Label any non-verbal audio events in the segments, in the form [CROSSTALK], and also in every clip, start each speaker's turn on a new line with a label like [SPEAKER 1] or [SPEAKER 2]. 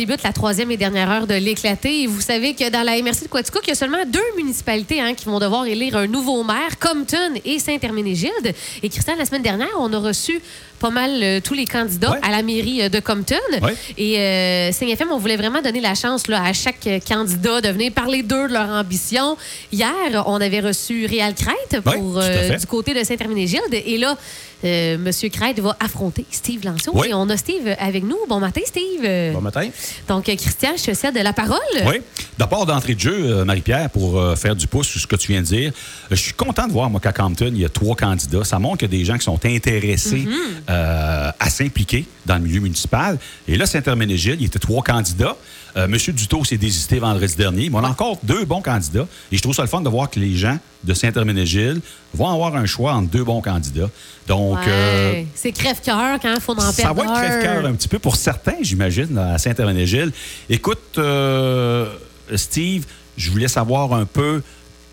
[SPEAKER 1] débute la troisième et dernière heure de l'éclaté. Et vous savez que dans la MRC de Quaticook, il y a seulement deux municipalités hein, qui vont devoir élire un nouveau maire, Compton et Saint-Herménégilde. Et Christian, la semaine dernière, on a reçu pas mal euh, tous les candidats
[SPEAKER 2] Ouais.
[SPEAKER 1] à la mairie euh, de Compton.
[SPEAKER 2] Ouais.
[SPEAKER 1] Et euh, CFM, on voulait vraiment donner la chance là, à chaque euh, candidat de venir parler d'eux, de leur ambition. Hier, on avait reçu Réal Crête pour,
[SPEAKER 2] Ouais,
[SPEAKER 1] euh, du côté de Saint-Herménégilde. Et là, euh, M. Crête va affronter Steve Lanceau.
[SPEAKER 2] Oui.
[SPEAKER 1] Et on a Steve avec nous. Bon matin, Steve.
[SPEAKER 3] Bon matin.
[SPEAKER 1] Donc, Christian, je te cède la parole.
[SPEAKER 2] Oui. D'abord, d'entrée de jeu, euh, Marie-Pierre, pour euh, faire du pouce sur ce que tu viens de dire, euh, je suis content de voir, moi, qu'à Compton, il y a trois candidats. Ça montre qu'il y a des gens qui sont intéressés euh, à s'impliquer dans le milieu municipal. Et là, Saint-Herménégilde, il y était trois candidats. Euh, Monsieur Dutot s'est désisté vendredi dernier, mais on a encore deux bons candidats. Et je trouve ça le fun de voir que les gens de Saint-Herménégilde vont avoir un choix entre deux bons candidats. Donc,
[SPEAKER 1] Ouais.
[SPEAKER 2] euh,
[SPEAKER 1] C'est crève-cœur quand il faut en
[SPEAKER 2] ça
[SPEAKER 1] perdre
[SPEAKER 2] va être crève-cœur un petit peu pour certains, j'imagine, à Saint-Herménégilde. Écoute, euh, Steve, je voulais savoir un peu.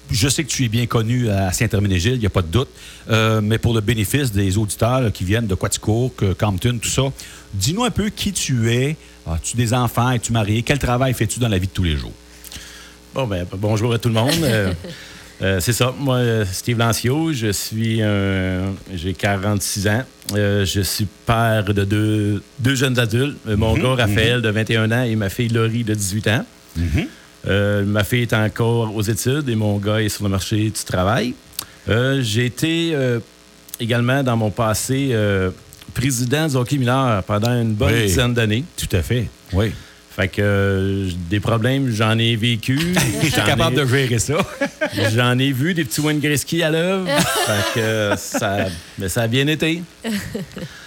[SPEAKER 2] Je sais que tu es bien connu à Saint-Herménégilde, il n'y a pas de doute. Euh, mais pour le bénéfice des auditeurs qui viennent de Quaticook, Compton, tout ça, dis-nous un peu qui tu es. As-tu des enfants? Es-tu marié? Quel travail fais-tu dans la vie de tous les jours?
[SPEAKER 3] Bon, ben, bonjour à tout le monde. Euh, [LAUGHS] euh, c'est ça. Moi, Steve Lancio, je suis un. J'ai 46 ans. Je suis père de deux, deux jeunes adultes. Mon gars, Raphaël, de 21 ans, et ma fille, Laurie, de 18 ans. Euh, ma fille est encore aux études et mon gars est sur le marché du travail. Euh, J'ai été euh, également, dans mon passé, président du hockey mineur pendant une bonne
[SPEAKER 2] Oui.
[SPEAKER 3] dizaine d'années.
[SPEAKER 2] Tout à fait. Oui.
[SPEAKER 3] Fait que euh, des problèmes, j'en ai vécu. [LAUGHS]
[SPEAKER 2] Je suis capable
[SPEAKER 3] ai-
[SPEAKER 2] de gérer ça. [LAUGHS]
[SPEAKER 3] J'en ai vu des petits Wayne Gretzky à l'œuvre. [LAUGHS] fait que euh, ça, mais ça a bien été.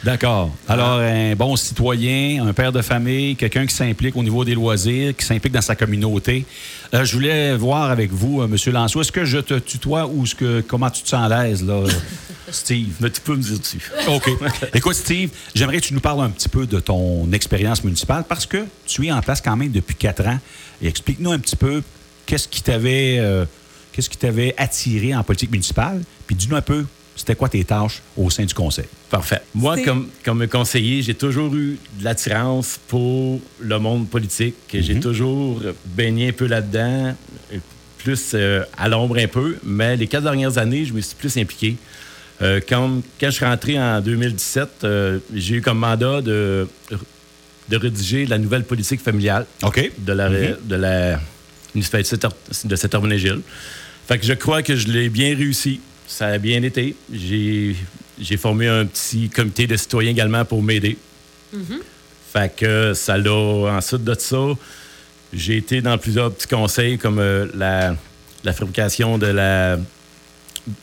[SPEAKER 2] D'accord. Alors, un bon citoyen, un père de famille, quelqu'un qui s'implique au niveau des loisirs, qui s'implique dans sa communauté. Euh, je voulais voir avec vous, euh, M. Lançois, est-ce que je te tutoie ou est-ce que, comment tu te sens à l'aise, là, [LAUGHS] Steve?
[SPEAKER 3] Mais tu peux me dire dessus.
[SPEAKER 2] OK. Écoute, Steve, j'aimerais que tu nous parles un petit peu de ton expérience municipale parce que tu es en place quand même depuis quatre ans. Et explique-nous un petit peu qu'est-ce qui t'avait euh, qu'est-ce qui t'avait attiré en politique municipale. Puis dis-nous un peu, c'était quoi tes tâches au sein du conseil?
[SPEAKER 3] Parfait. Moi, comme, comme conseiller, j'ai toujours eu de l'attirance pour le monde politique. J'ai toujours baigné un peu là-dedans, plus euh, à l'ombre un peu. Mais les quatre dernières années, je me suis plus impliqué. Euh, quand, quand je suis rentré en 2017, euh, j'ai eu comme mandat de, de rédiger la nouvelle politique familiale.
[SPEAKER 2] OK.
[SPEAKER 3] de la, de la municipalité de Saint-Hermenégilde. Fait que je crois que je l'ai bien réussi. Ça a bien été. J'ai, formé un petit comité de citoyens également pour m'aider. Fait que ça l'a... Ensuite de ça, j'ai été dans plusieurs petits conseils comme euh, la, la fabrication de la,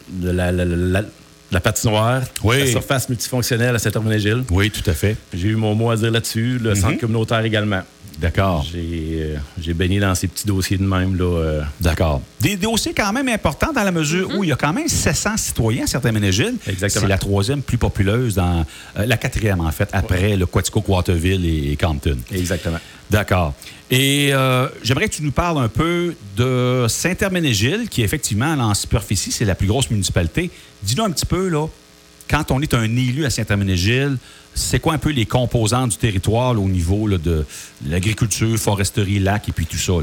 [SPEAKER 3] de la, la- la- la patinoire,
[SPEAKER 2] Oui.
[SPEAKER 3] la surface multifonctionnelle à Saint-Hermenégilde.
[SPEAKER 2] Oui, tout à fait.
[SPEAKER 3] J'ai eu mon mot à dire là-dessus. Le centre communautaire également.
[SPEAKER 2] D'accord.
[SPEAKER 3] J'ai euh, j'ai baigné dans ces petits dossiers de même. Là, euh.
[SPEAKER 2] D'accord. Des dossiers quand même importants dans la mesure où il y a quand même 700 citoyens à certains ménégiles.
[SPEAKER 3] Exactement.
[SPEAKER 2] C'est la troisième plus populeuse dans. euh, la quatrième, en fait, après le Quaticook, Waterville et, et Compton.
[SPEAKER 3] Exactement.
[SPEAKER 2] D'accord. Et euh, j'aimerais que tu nous parles un peu de Saint-Herménégilde, qui effectivement, en superficie, c'est la plus grosse municipalité. Dis-nous un petit peu, là, quand on est un élu à Saint-Herménégilde, c'est quoi un peu les composantes du territoire là, au niveau là, de l'agriculture, foresterie, lac et puis tout ça?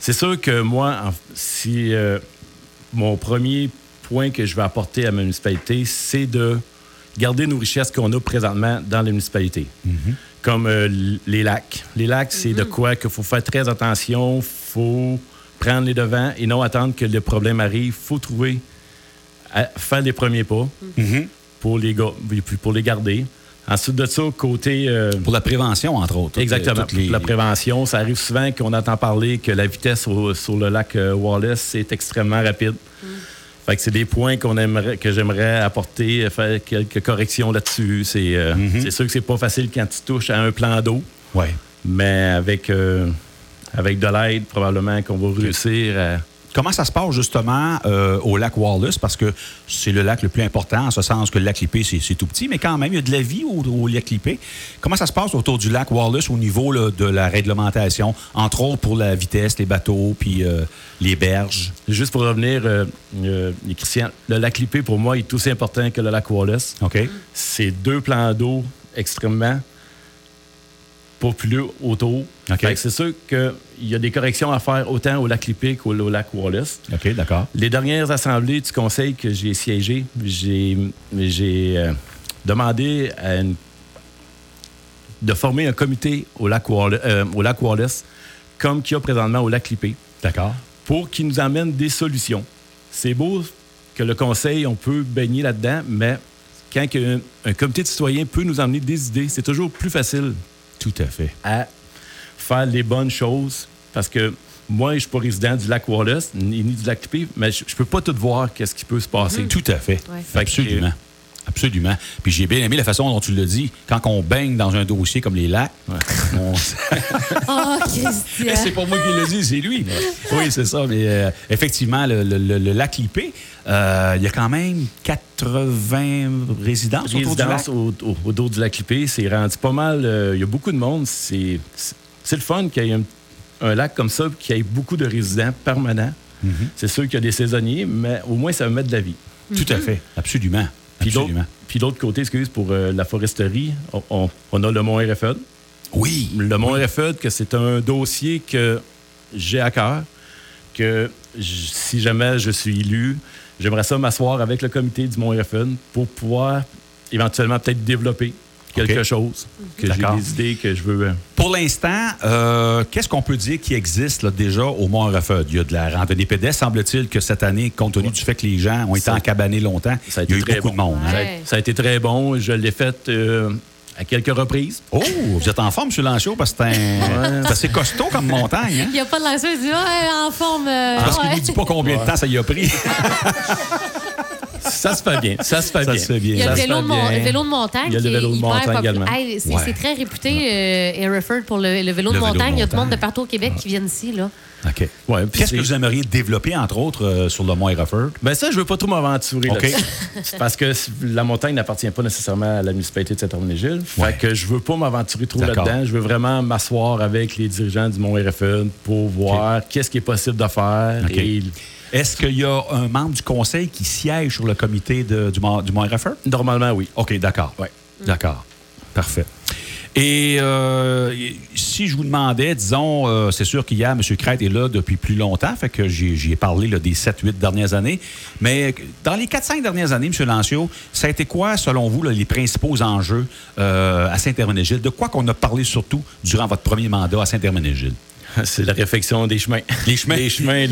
[SPEAKER 3] C'est sûr que moi, en- si euh, mon premier point que je vais apporter à ma municipalité, c'est de garder nos richesses qu'on a présentement dans la municipalité. Comme euh, les lacs. Les lacs, c'est de quoi qu'il faut faire très attention, faut prendre les devants et non attendre que le problème arrive. faut trouver, à- faire les premiers pas pour, les, ga- pour les garder. Ensuite de ça, côté... euh,
[SPEAKER 2] Pour la prévention, entre autres.
[SPEAKER 3] Exactement.
[SPEAKER 2] Les-
[SPEAKER 3] Pour La prévention, ça arrive souvent qu'on entend parler que la vitesse au- sur le lac euh, Wallace est extrêmement rapide. Fait que c'est des points qu'on aimerait, que j'aimerais apporter, euh, faire quelques corrections là-dessus. C'est euh, c'est sûr que c'est pas facile quand tu touches à un plan d'eau,
[SPEAKER 2] Ouais.
[SPEAKER 3] mais avec, euh, avec de l'aide, probablement qu'on va réussir à,
[SPEAKER 2] Comment ça se passe justement euh, au lac Wallace? Parce que c'est le lac le plus important, en ce sens que le lac Lippé, c'est tout petit, mais quand même, il y a de la vie au, au lac Lippé. Comment ça se passe autour du lac Wallace au niveau là, de la réglementation, entre autres pour la vitesse, les bateaux, puis euh, les berges?
[SPEAKER 3] Juste pour revenir, euh, Christian, le lac Lippé, pour moi, est aussi important que le lac Wallace.
[SPEAKER 2] OK?
[SPEAKER 3] C'est deux plans d'eau extrêmement populeux autour. C'est sûr qu'il y a des corrections à faire autant au lac Lipic qu'au au lac Wallace.
[SPEAKER 2] OK, d'accord.
[SPEAKER 3] Les dernières assemblées du conseil que j'ai siégé, j'ai euh, demandé à une- de former un comité au lac, Wallace, euh, au lac Wallace, comme qu'il y a présentement au lac Lippé,
[SPEAKER 2] D'accord.
[SPEAKER 3] pour qu'il nous amène des solutions. C'est beau que le conseil, on peut baigner là-dedans, mais quand un, un comité de citoyens peut nous amener des idées, c'est toujours plus facile
[SPEAKER 2] Tout à fait.
[SPEAKER 3] à faire les bonnes choses parce que moi, je ne suis pas résident du lac Wallace ni, ni du lac Lippé, mais je ne peux pas tout voir qu'est-ce qui peut se passer.
[SPEAKER 2] Tout à fait.
[SPEAKER 1] Ouais.
[SPEAKER 3] Fait que-
[SPEAKER 2] Absolument. Puis j'ai bien aimé la façon dont tu l'as dit. Quand on baigne dans un dossier comme les lacs, on- [LAUGHS]
[SPEAKER 1] Oh, Christian.
[SPEAKER 2] c'est pas moi qui le dis, c'est lui. Oui, c'est ça. Mais euh, effectivement, le, le- le- le lac Lippé, euh, il y a quand même 80 résidences autour du lac.
[SPEAKER 3] Au, au, du lac Lippé, c'est rendu pas mal. euh, Il y a beaucoup de monde. C'est le fun qu'il y ait un, un lac comme ça, qu'il y ait beaucoup de résidents permanents.
[SPEAKER 2] Mm-hmm.
[SPEAKER 3] C'est sûr qu'il y a des saisonniers, mais au moins, ça va mettre de la vie.
[SPEAKER 2] Tout à fait. Absolument.
[SPEAKER 3] Puis l'autre
[SPEAKER 2] Absolument.
[SPEAKER 3] puis l'autre côté, excuse, pour euh, la foresterie, on, on- on a le Mont RFE.
[SPEAKER 2] Oui.
[SPEAKER 3] Le Mont RFE, que c'est un dossier que j'ai à cœur, que si jamais je suis élu, j'aimerais ça m'asseoir avec le comité du Mont RFE pour pouvoir éventuellement peut-être développer quelque chose, que j'ai des idées que je veux... euh,
[SPEAKER 2] Pour l'instant, euh, qu'est-ce qu'on peut dire qui existe là, déjà au Mont-Refed? Il y a de la randonnée pédestre, semble-t-il que cette année, compte tenu du fait que les gens ont été
[SPEAKER 3] Ça-
[SPEAKER 2] encabanés longtemps,
[SPEAKER 3] Ça a
[SPEAKER 2] il y a
[SPEAKER 3] été
[SPEAKER 2] eu
[SPEAKER 3] très
[SPEAKER 2] beaucoup
[SPEAKER 3] bon.
[SPEAKER 2] de monde. hein?
[SPEAKER 3] Ça,
[SPEAKER 1] Ouais.
[SPEAKER 3] a, ça a été très bon. Je l'ai fait euh, à quelques reprises.
[SPEAKER 2] Oh, vous êtes en forme, M. Lanchot, parce que c'est un- c'est assez costaud comme montagne. Hein?
[SPEAKER 1] Il n'y a pas de lanceur, il dit Ouais, en forme. euh,
[SPEAKER 2] Parce qu'il ne dit pas combien de temps ça y a pris. [LAUGHS]
[SPEAKER 3] Ça se fait bien. Ça se fait
[SPEAKER 2] Ça
[SPEAKER 3] bien.
[SPEAKER 2] se fait bien.
[SPEAKER 1] Il y a le vélo, de mon-
[SPEAKER 3] bien.
[SPEAKER 1] le vélo de montagne
[SPEAKER 3] Il y a le vélo de montagne également.
[SPEAKER 1] Hey, c'est
[SPEAKER 2] Ouais.
[SPEAKER 1] c'est très réputé, euh, Hereford, pour le, le vélo
[SPEAKER 2] Le
[SPEAKER 1] de
[SPEAKER 2] vélo de
[SPEAKER 1] montagne. Il y a du monde
[SPEAKER 2] montagne.
[SPEAKER 1] de partout au Québec qui viennent ici. Là.
[SPEAKER 2] OK.
[SPEAKER 3] Ouais, puis
[SPEAKER 2] Qu'est-ce que vous aimeriez développer, entre autres, euh, sur le Mont-Refed?
[SPEAKER 3] Ben ça, je veux pas trop m'aventurer [LAUGHS] Parce que la montagne n'appartient pas nécessairement à la municipalité de Saint-Herménégil.
[SPEAKER 2] Ouais.
[SPEAKER 3] Fait que je veux pas m'aventurer trop
[SPEAKER 2] D'accord.
[SPEAKER 3] là-dedans. Je veux vraiment m'asseoir avec les dirigeants du Mont RFE pour voir qu'est-ce qui est possible de faire. Et
[SPEAKER 2] Est-ce qu'il y a un membre du conseil qui siège sur le comité de- du du Mont-Refed?
[SPEAKER 3] normalement, oui.
[SPEAKER 2] OK, d'accord.
[SPEAKER 3] Ouais.
[SPEAKER 2] D'accord. Parfait. Et euh, si je vous demandais, disons, euh, c'est sûr qu'hier, M. Crête est là depuis plus longtemps, fait que j'y ai parlé là, des 7-8 dernières années. Mais dans les 4-5 dernières années, M. Lancio, ça a été quoi, selon vous, là, les principaux enjeux euh, à Saint-Herménégil? De quoi qu'on a parlé surtout durant votre premier mandat à Saint-Herménégil? [LAUGHS]
[SPEAKER 3] C'est la réfection des chemins. [LAUGHS]
[SPEAKER 2] Les chemins.
[SPEAKER 3] Les chemins,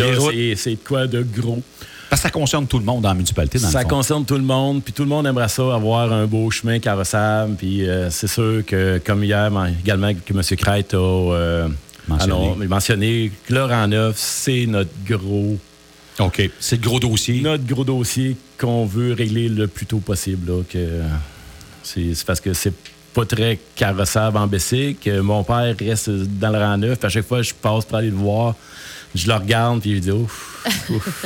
[SPEAKER 3] c'est- de quoi de gros?
[SPEAKER 2] Parce que ça concerne tout le monde dans la municipalité, dans
[SPEAKER 3] Ça
[SPEAKER 2] le fond.
[SPEAKER 3] concerne tout le monde, puis tout le monde aimerait ça, avoir un beau chemin carrossable. Puis euh, c'est sûr que, comme hier, également, que M. Crête a euh,
[SPEAKER 2] Mentionné.
[SPEAKER 3] alors, mentionné, Laurent Neuf, c'est notre gros,
[SPEAKER 2] OK. C'est le gros dossier.
[SPEAKER 3] notre gros dossier qu'on veut régler le plus tôt possible. là, que c'est parce que c'est pas très carrossable en Bessic. que Mon père reste dans le rang neuf. À chaque fois, je passe pour aller le voir. Je le regarde, puis je dis ouf. [LAUGHS] ouf.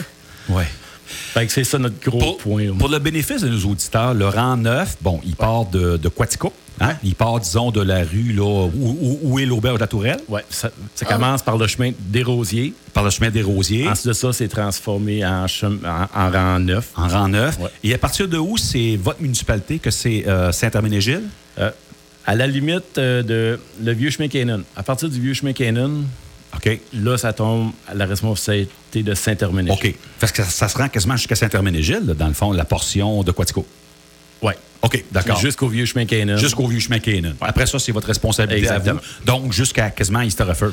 [SPEAKER 2] Ouais.
[SPEAKER 3] Fait que c'est ça notre gros
[SPEAKER 2] Pour,
[SPEAKER 3] point.
[SPEAKER 2] pour le bénéfice de nos auditeurs, le rang 9, bon, il part de, de Quatico. Hein? Il part, disons, de la rue là, où, où- où est l'auberge de la Tourelle,
[SPEAKER 3] Ouais, ça, ça commence par le chemin des Rosiers.
[SPEAKER 2] par le chemin des Rosiers,
[SPEAKER 3] Ensuite de ça, c'est transformé en, en, en rang neuf.
[SPEAKER 2] en rang 9.
[SPEAKER 3] Ouais.
[SPEAKER 2] Et à partir de où c'est votre municipalité que c'est euh, Saint-Herménégil?
[SPEAKER 3] Euh, à la limite euh, de le vieux chemin Canaan. À partir du vieux chemin Canaan,
[SPEAKER 2] OK.
[SPEAKER 3] là, ça tombe à la responsabilité de Saint-Herménégil.
[SPEAKER 2] OK. Parce que ça, ça se rend quasiment jusqu'à Saint-Herménégil, dans le fond, la portion de Quatico.
[SPEAKER 3] Ouais.
[SPEAKER 2] OK, d'accord.
[SPEAKER 3] Jusqu'au vieux chemin Canaan.
[SPEAKER 2] Jusqu'au vieux chemin Canaan. Après ça, c'est votre responsabilité à
[SPEAKER 3] Exactement.
[SPEAKER 2] vous. Donc, jusqu'à quasiment Easter Refer.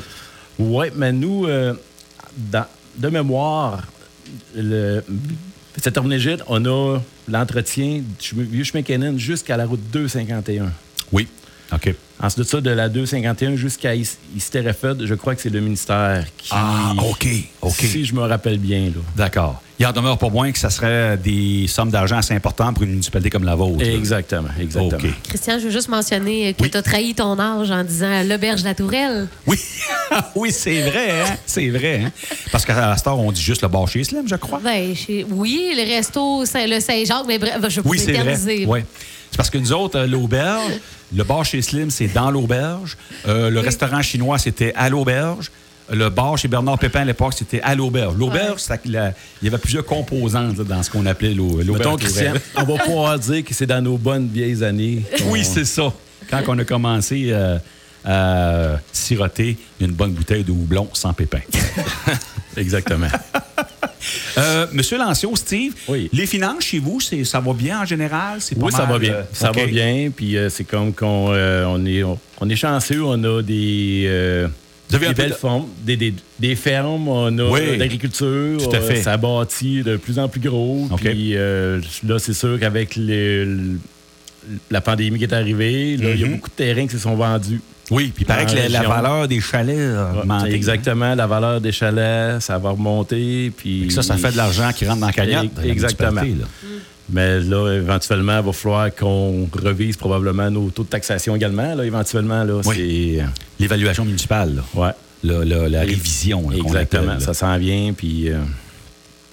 [SPEAKER 3] Oui, mais nous, euh, dans- de mémoire, le, Saint-Herménégil, on a l'entretien du vieux chemin Canaan jusqu'à la route 251.
[SPEAKER 2] Oui. OK.
[SPEAKER 3] Ensuite de ça, de la 251 jusqu'à Isterefed, je crois que c'est le ministère qui.
[SPEAKER 2] Ah, OK. OK.
[SPEAKER 3] Si je me rappelle bien, là.
[SPEAKER 2] D'accord. Il en demeure pas moins que ça serait des sommes d'argent assez importantes pour une municipalité comme la vôtre.
[SPEAKER 3] Exactement, exactement.
[SPEAKER 1] Christian, je veux juste mentionner que
[SPEAKER 2] Oui.
[SPEAKER 1] tu as trahi ton âge en disant l'auberge de la Tourelle. [LAUGHS]
[SPEAKER 2] Oui, [LAUGHS] oui c'est vrai, hein? C'est vrai, hein? Parce qu'à la Star, on dit juste le bar chez Slim, je crois.
[SPEAKER 1] Ben, chez- oui, le resto le Saint-Jacques, mais bref, je peux
[SPEAKER 2] Oui, c'est vrai. Ouais. C'est parce que nous autres, euh, l'auberge, le bar chez Slim, c'est dans l'auberge. Euh, le restaurant chinois, c'était à l'auberge. Le bar chez Bernard Pépin à l'époque, c'était à l'auberge. L'auberge,
[SPEAKER 1] Ouais.
[SPEAKER 2] c'est la- il y avait plusieurs composantes là, dans ce qu'on appelait l'au- l'auberge.
[SPEAKER 3] Christian, on va [LAUGHS] pouvoir dire que c'est dans nos bonnes vieilles années.
[SPEAKER 2] Oui, c'est ça. Quand on a commencé euh, euh, siroter une bonne bouteille de houblon sans pépin. [LAUGHS]
[SPEAKER 3] Exactement.
[SPEAKER 2] Euh, Monsieur Lancio, Steve,
[SPEAKER 3] Oui.
[SPEAKER 2] les finances chez vous, ça va bien en général? Pas
[SPEAKER 3] Oui, ça va bien.
[SPEAKER 2] euh,
[SPEAKER 3] Ça va bien. Puis euh, c'est comme qu'on on est, on, on est chanceux. On a des, belles
[SPEAKER 2] de-
[SPEAKER 3] fermes, des, des, des fermes. On a
[SPEAKER 2] Oui.
[SPEAKER 3] l'agriculture.
[SPEAKER 2] Tout à fait.
[SPEAKER 3] ça bâtit de plus en plus gros. Puis euh, là, c'est sûr qu'avec la pandémie qui est arrivée, il y a
[SPEAKER 2] Mhm.
[SPEAKER 3] beaucoup de terrains qui se sont vendus.
[SPEAKER 2] Oui, puis il paraît que la, valeur des chalets a
[SPEAKER 3] Ouais,
[SPEAKER 2] augmenté.
[SPEAKER 3] Exactement. La valeur des chalets, ça va remonter. Puis
[SPEAKER 2] Ça, ça fait de l'argent qui rentre dans la cagnotte. la
[SPEAKER 3] Exactement.
[SPEAKER 2] là.
[SPEAKER 3] Mais là, éventuellement, il va falloir qu'on revise probablement nos taux de taxation également. Là, éventuellement, là,
[SPEAKER 2] Oui. L'évaluation municipale.
[SPEAKER 3] Ouais.
[SPEAKER 2] La, la- la révision. là,
[SPEAKER 3] Exactement.
[SPEAKER 2] appelle.
[SPEAKER 3] Ça s'en vient. Puis. euh,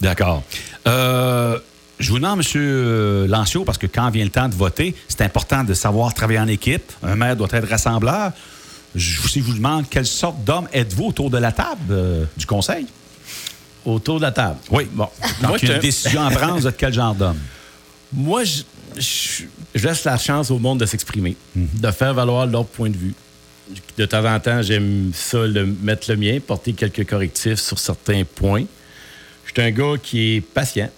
[SPEAKER 2] D'accord. Euh, je vous demande, M. Lancio, parce que quand vient le temps de voter, c'est important de savoir travailler en équipe. Un maire doit être rassembleur. Je, si je vous demande quelle sorte d'homme êtes-vous autour de la table euh, du conseil?
[SPEAKER 3] autour de la table?
[SPEAKER 2] Oui.
[SPEAKER 3] Bon.
[SPEAKER 2] Quand
[SPEAKER 3] Moi,
[SPEAKER 2] il y a
[SPEAKER 3] je-
[SPEAKER 2] une décision à prendre, vous êtes quel genre d'homme?
[SPEAKER 3] Moi, je, je- je laisse la chance au monde de s'exprimer, de faire valoir leur point de vue. De temps en temps, j'aime ça, le, mettre le mien, porter quelques correctifs sur certains points. Je suis un gars qui est patient,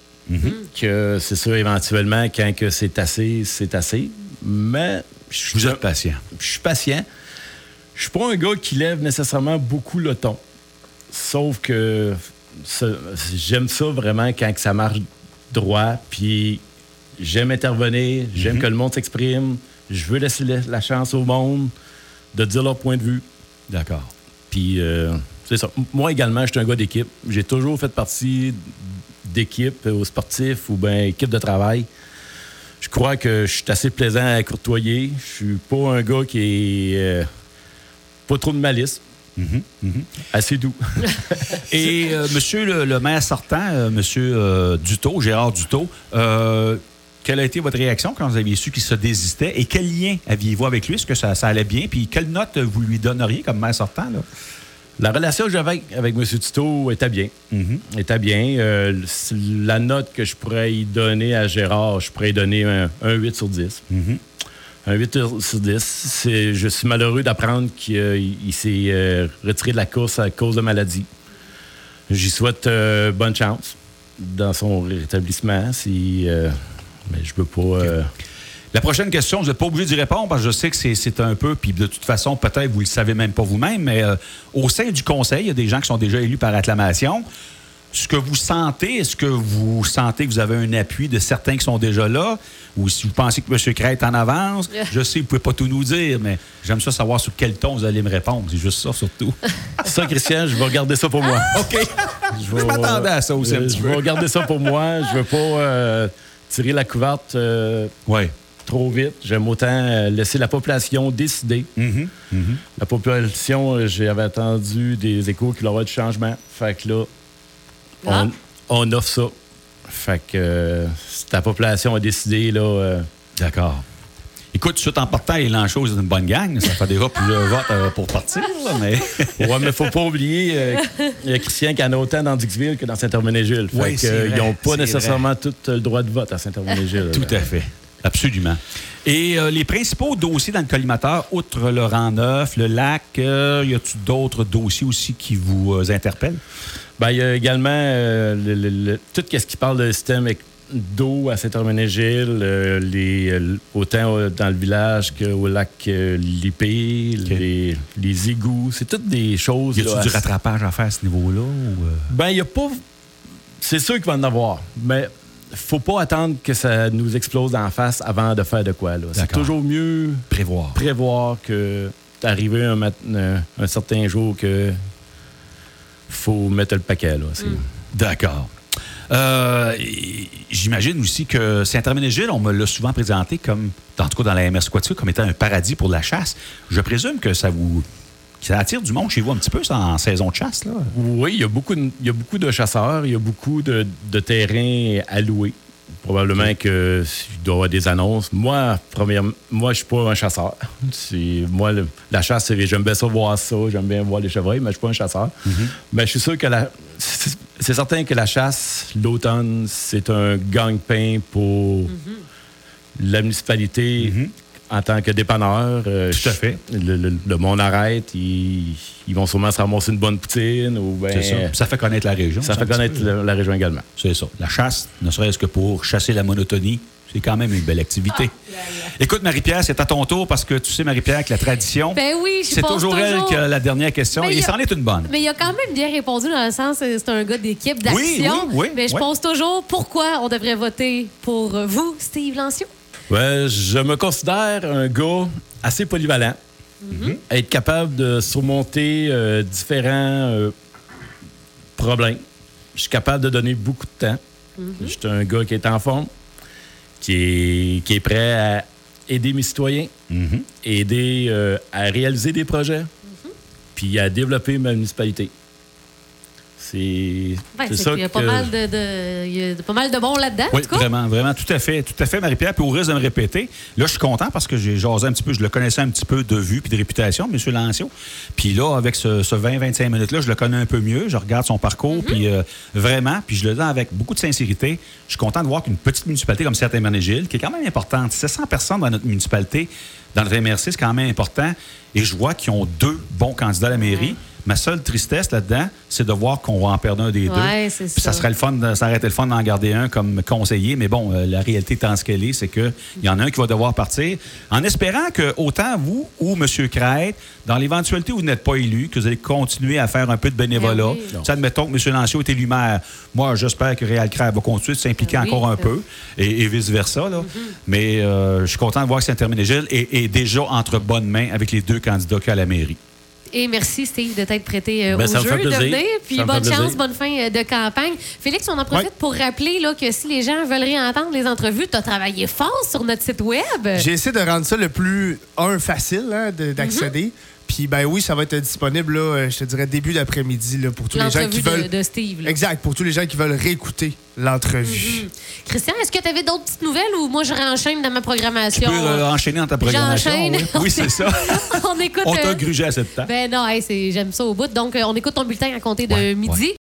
[SPEAKER 3] que c'est sûr, éventuellement, quand que c'est assez, c'est assez. Mais je
[SPEAKER 2] Vous
[SPEAKER 3] suis-
[SPEAKER 2] êtes patient.
[SPEAKER 3] je suis patient. Je suis pas un gars qui lève nécessairement beaucoup le ton. Sauf que ça- j'aime ça vraiment quand que ça marche droit. Puis j'aime intervenir, j'aime que le monde s'exprime. Je veux laisser la, chance au monde de dire leur point de vue.
[SPEAKER 2] D'accord.
[SPEAKER 3] Puis euh, c'est ça. Moi également, je suis un gars d'équipe. J'ai toujours fait partie d'équipe euh, aux sportifs ou bien équipe de travail. Je crois que je suis assez plaisant à courtoyer. Je suis pas un gars qui est euh, pas trop de malice. Assez doux. [LAUGHS]
[SPEAKER 2] Et euh, monsieur le, le maire sortant, euh, monsieur Dutot, Gérard Dutot, quelle a été votre réaction quand vous aviez su qu'il se désistait et quel lien aviez-vous avec lui? Est-ce que ça, ça allait bien? Puis quelle note vous lui donneriez comme maire sortant? Là?
[SPEAKER 3] La relation que j'avais avec M. Tito était bien. Était bien. Euh, la note que je pourrais y donner à Gérard, je pourrais y donner un, un 8 sur 10. Un 8 sur 10. C'est- Je suis malheureux d'apprendre qu'il euh, s'est euh, retiré de la course à cause de maladie. J'y souhaite euh, bonne chance dans son rétablissement. Si, mais je peux pas.
[SPEAKER 2] La prochaine question, vous n'êtes pas obligé d'y répondre parce que je sais que c'est- un peu, puis de toute façon, peut-être vous ne le savez même pas vous-même, mais euh, au sein du conseil, il y a des gens qui sont déjà élus par acclamation. Ce que vous sentez, est-ce que vous sentez que vous avez un appui de certains qui sont déjà là? Ou si vous pensez que M. Cray est en avance? [LAUGHS] Je sais, vous ne pouvez pas tout nous dire, mais j'aime ça savoir sur quel ton vous allez me répondre. C'est juste ça, surtout. [LAUGHS]
[SPEAKER 3] Ça, Christian, je vais regarder ça pour moi. [LAUGHS]
[SPEAKER 2] OK. Je m'attendais à ça aussi un
[SPEAKER 3] Euh,
[SPEAKER 2] petit
[SPEAKER 3] Je
[SPEAKER 2] peu.
[SPEAKER 3] vais regarder ça pour moi. Je veux pas euh, tirer la couverte euh,
[SPEAKER 2] Oui.
[SPEAKER 3] Trop vite. J'aime autant euh, laisser la population décider.
[SPEAKER 2] Mhm.
[SPEAKER 3] La population, euh, j'avais entendu des échos qu'il y aurait du changement. Fait que là,
[SPEAKER 1] Ah.
[SPEAKER 3] on, on offre ça. Fait que euh, si la population a décidé, là, euh,
[SPEAKER 2] D'accord. Écoute, tout de suite en partant, les Lanchos, c'est une bonne gang. Ça fait déjà plusieurs votes euh, pour partir, là, mais... [LAUGHS]
[SPEAKER 3] ouais, mais faut pas oublier, euh, il y a Christian qui en a autant dans Dixville que dans Saint-Herménégil. Fait
[SPEAKER 2] Oui,
[SPEAKER 3] que,
[SPEAKER 2] c'est
[SPEAKER 3] euh,
[SPEAKER 2] vrai,
[SPEAKER 3] ils n'ont pas nécessairement tout le droit de vote à Saint-Herménégil.
[SPEAKER 2] Tout à fait. Absolument. Et euh, les principaux dossiers dans le collimateur, outre le rang neuf, le lac, euh, y a-t-il d'autres dossiers aussi qui vous euh, interpellent?
[SPEAKER 3] Ben, il y a également le- le- le- tout ce qui parle de système d'eau à Saint-Herménégil, les, autant dans le village qu'au lac Lipé, les, les égouts. C'est toutes des choses.
[SPEAKER 2] Y a-t-il du rattrapage à faire à ce niveau-là? ou?
[SPEAKER 3] Ben, il n'y a pas. C'est sûr qu'il va en avoir, mais faut pas attendre que ça nous explose en face avant de faire de quoi. là. C'est toujours mieux
[SPEAKER 2] Prévoir.
[SPEAKER 3] prévoir que d'arriver un, mat- un, un certain jour que faut mettre le paquet. Là. C'est-
[SPEAKER 2] D'accord. Euh, J'imagine aussi que Saint-Herménégil, on me l'a souvent présenté comme, en tout cas dans la MS comme étant un paradis pour la chasse. Je présume que ça vous ça attire du monde chez vous un petit peu ça, en saison de chasse. Là?
[SPEAKER 3] Oui, il y, a beaucoup de, il y a beaucoup de chasseurs, il y a beaucoup de, de terrains alloués. Probablement que il doit y avoir des annonces. Moi, premièrement, moi, je suis pas un chasseur. [LAUGHS] Moi, le- la chasse, j'aime bien ça voir ça, j'aime bien voir les chevreuils, mais je suis pas un chasseur. Mais je suis sûr que la, c'est c'est certain que la chasse, l'automne, c'est un gagne-pain pour la municipalité en tant que dépanneur. euh,
[SPEAKER 2] Tout à
[SPEAKER 3] je-
[SPEAKER 2] fait.
[SPEAKER 3] Le, le- le monde arrête, ils, ils vont sûrement se ramasser une bonne poutine ou ben,
[SPEAKER 2] C'est ça. Ça fait connaître la région.
[SPEAKER 3] ça fait connaître la, la région également.
[SPEAKER 2] C'est ça. La chasse, ne serait-ce que pour chasser la monotonie, c'est quand même une belle activité. Écoute, Marie-Pierre, c'est à ton tour parce que tu sais, Marie-Pierre, que la tradition,
[SPEAKER 1] Ben oui, je
[SPEAKER 2] c'est
[SPEAKER 1] pose
[SPEAKER 2] toujours, elle qui a la dernière question
[SPEAKER 1] Mais
[SPEAKER 2] et
[SPEAKER 1] a-
[SPEAKER 2] c'en est une bonne.
[SPEAKER 1] Mais il a quand même bien répondu dans le sens, euh, c'est un gars d'équipe, d'action.
[SPEAKER 2] Oui, oui, oui,
[SPEAKER 1] mais je
[SPEAKER 2] oui.
[SPEAKER 1] pose toujours pourquoi on devrait voter pour vous, Steve Lancio?
[SPEAKER 3] Ouais, je me considère un gars assez polyvalent. Être capable de surmonter euh, différents euh, problèmes. Je suis capable de donner beaucoup de temps. Je suis un gars qui est en forme, qui est, qui est prêt à aider mes citoyens,
[SPEAKER 2] Mhm.
[SPEAKER 3] aider euh, à réaliser des projets, puis à développer ma municipalité. C'est ça
[SPEAKER 1] qu'il y a pas
[SPEAKER 3] que-
[SPEAKER 1] mal de, de- il y a pas mal de bons là-dedans,
[SPEAKER 2] Oui,
[SPEAKER 1] en tout cas.
[SPEAKER 2] vraiment, vraiment, tout à fait, tout à fait, Marie-Pierre. Puis au risque de me répéter, là, je suis content parce que j'ai jasé un petit peu, je le connaissais un petit peu de vue puis de réputation, M. Lancio. Puis là, avec ce, ce 20-25 minutes-là, je le connais un peu mieux. Je regarde son parcours, puis euh, vraiment, puis je le dis avec beaucoup de sincérité. Je suis content de voir qu'une petite municipalité comme Saint-Hermanégil, qui est quand même importante, 700 personnes dans notre municipalité, dans notre MRC, c'est quand même important. Et je vois qu'ils ont deux bons candidats à la mairie. Ma seule tristesse là-dedans, c'est de voir qu'on va en perdre un des
[SPEAKER 1] Ouais,
[SPEAKER 2] deux.
[SPEAKER 1] c'est
[SPEAKER 2] Puis ça
[SPEAKER 1] ça.
[SPEAKER 2] serait le fun, de- ça aurait été le fun d'en garder un comme conseiller, mais bon, euh, la réalité étant ce qu'elle est, c'est qu'il y en a un qui va devoir partir. En espérant que autant vous ou M. Crête, dans l'éventualité où vous n'êtes pas élu, que vous allez continuer à faire un peu de bénévolat.
[SPEAKER 1] Oui.
[SPEAKER 2] Ça, admettons que M. Lancio est élu maire. Moi, j'espère que Réal Crête va continuer de s'impliquer
[SPEAKER 1] oui,
[SPEAKER 2] encore un
[SPEAKER 1] ben
[SPEAKER 2] peu et, et vice-versa. là. Mais euh, je suis content de voir que Saint-Herménégil est, est déjà entre bonnes mains avec les deux candidats qu'il y a à la mairie.
[SPEAKER 1] Et merci, Steve, de t'être prêté euh,
[SPEAKER 3] Ben,
[SPEAKER 1] au jeu, de venir. Puis bonne chance,
[SPEAKER 3] plaisir.
[SPEAKER 1] bonne fin euh, de campagne. Félix, on en profite
[SPEAKER 4] Ouais.
[SPEAKER 1] pour rappeler là, que si les gens veulent réentendre les entrevues, tu as travaillé fort sur notre site web.
[SPEAKER 4] J'ai essayé de rendre ça le plus, un, facile hein, de- d'accéder. Puis, ben oui, ça va être disponible, là, euh, je te dirais, début d'après-midi, là, pour tous les gens qui
[SPEAKER 1] de,
[SPEAKER 4] veulent.
[SPEAKER 1] de Steve. là.
[SPEAKER 4] Exact, pour tous les gens qui veulent réécouter l'entrevue.
[SPEAKER 1] Mhm. Christian, est-ce que tu avais d'autres petites nouvelles ou moi je réenchaîne dans ma
[SPEAKER 2] Tu
[SPEAKER 1] programmation?
[SPEAKER 2] peux euh, enchaîner dans ta programmation.
[SPEAKER 1] J'enchaîne.
[SPEAKER 2] Oui, Oui, c'est ça. [LAUGHS]
[SPEAKER 1] on écoute.
[SPEAKER 2] On t'a
[SPEAKER 1] euh,
[SPEAKER 2] grugé à cette table.
[SPEAKER 1] ben non, hey, c'est- j'aime ça au bout. Donc, on écoute ton bulletin à compter de
[SPEAKER 2] Ouais,
[SPEAKER 1] midi.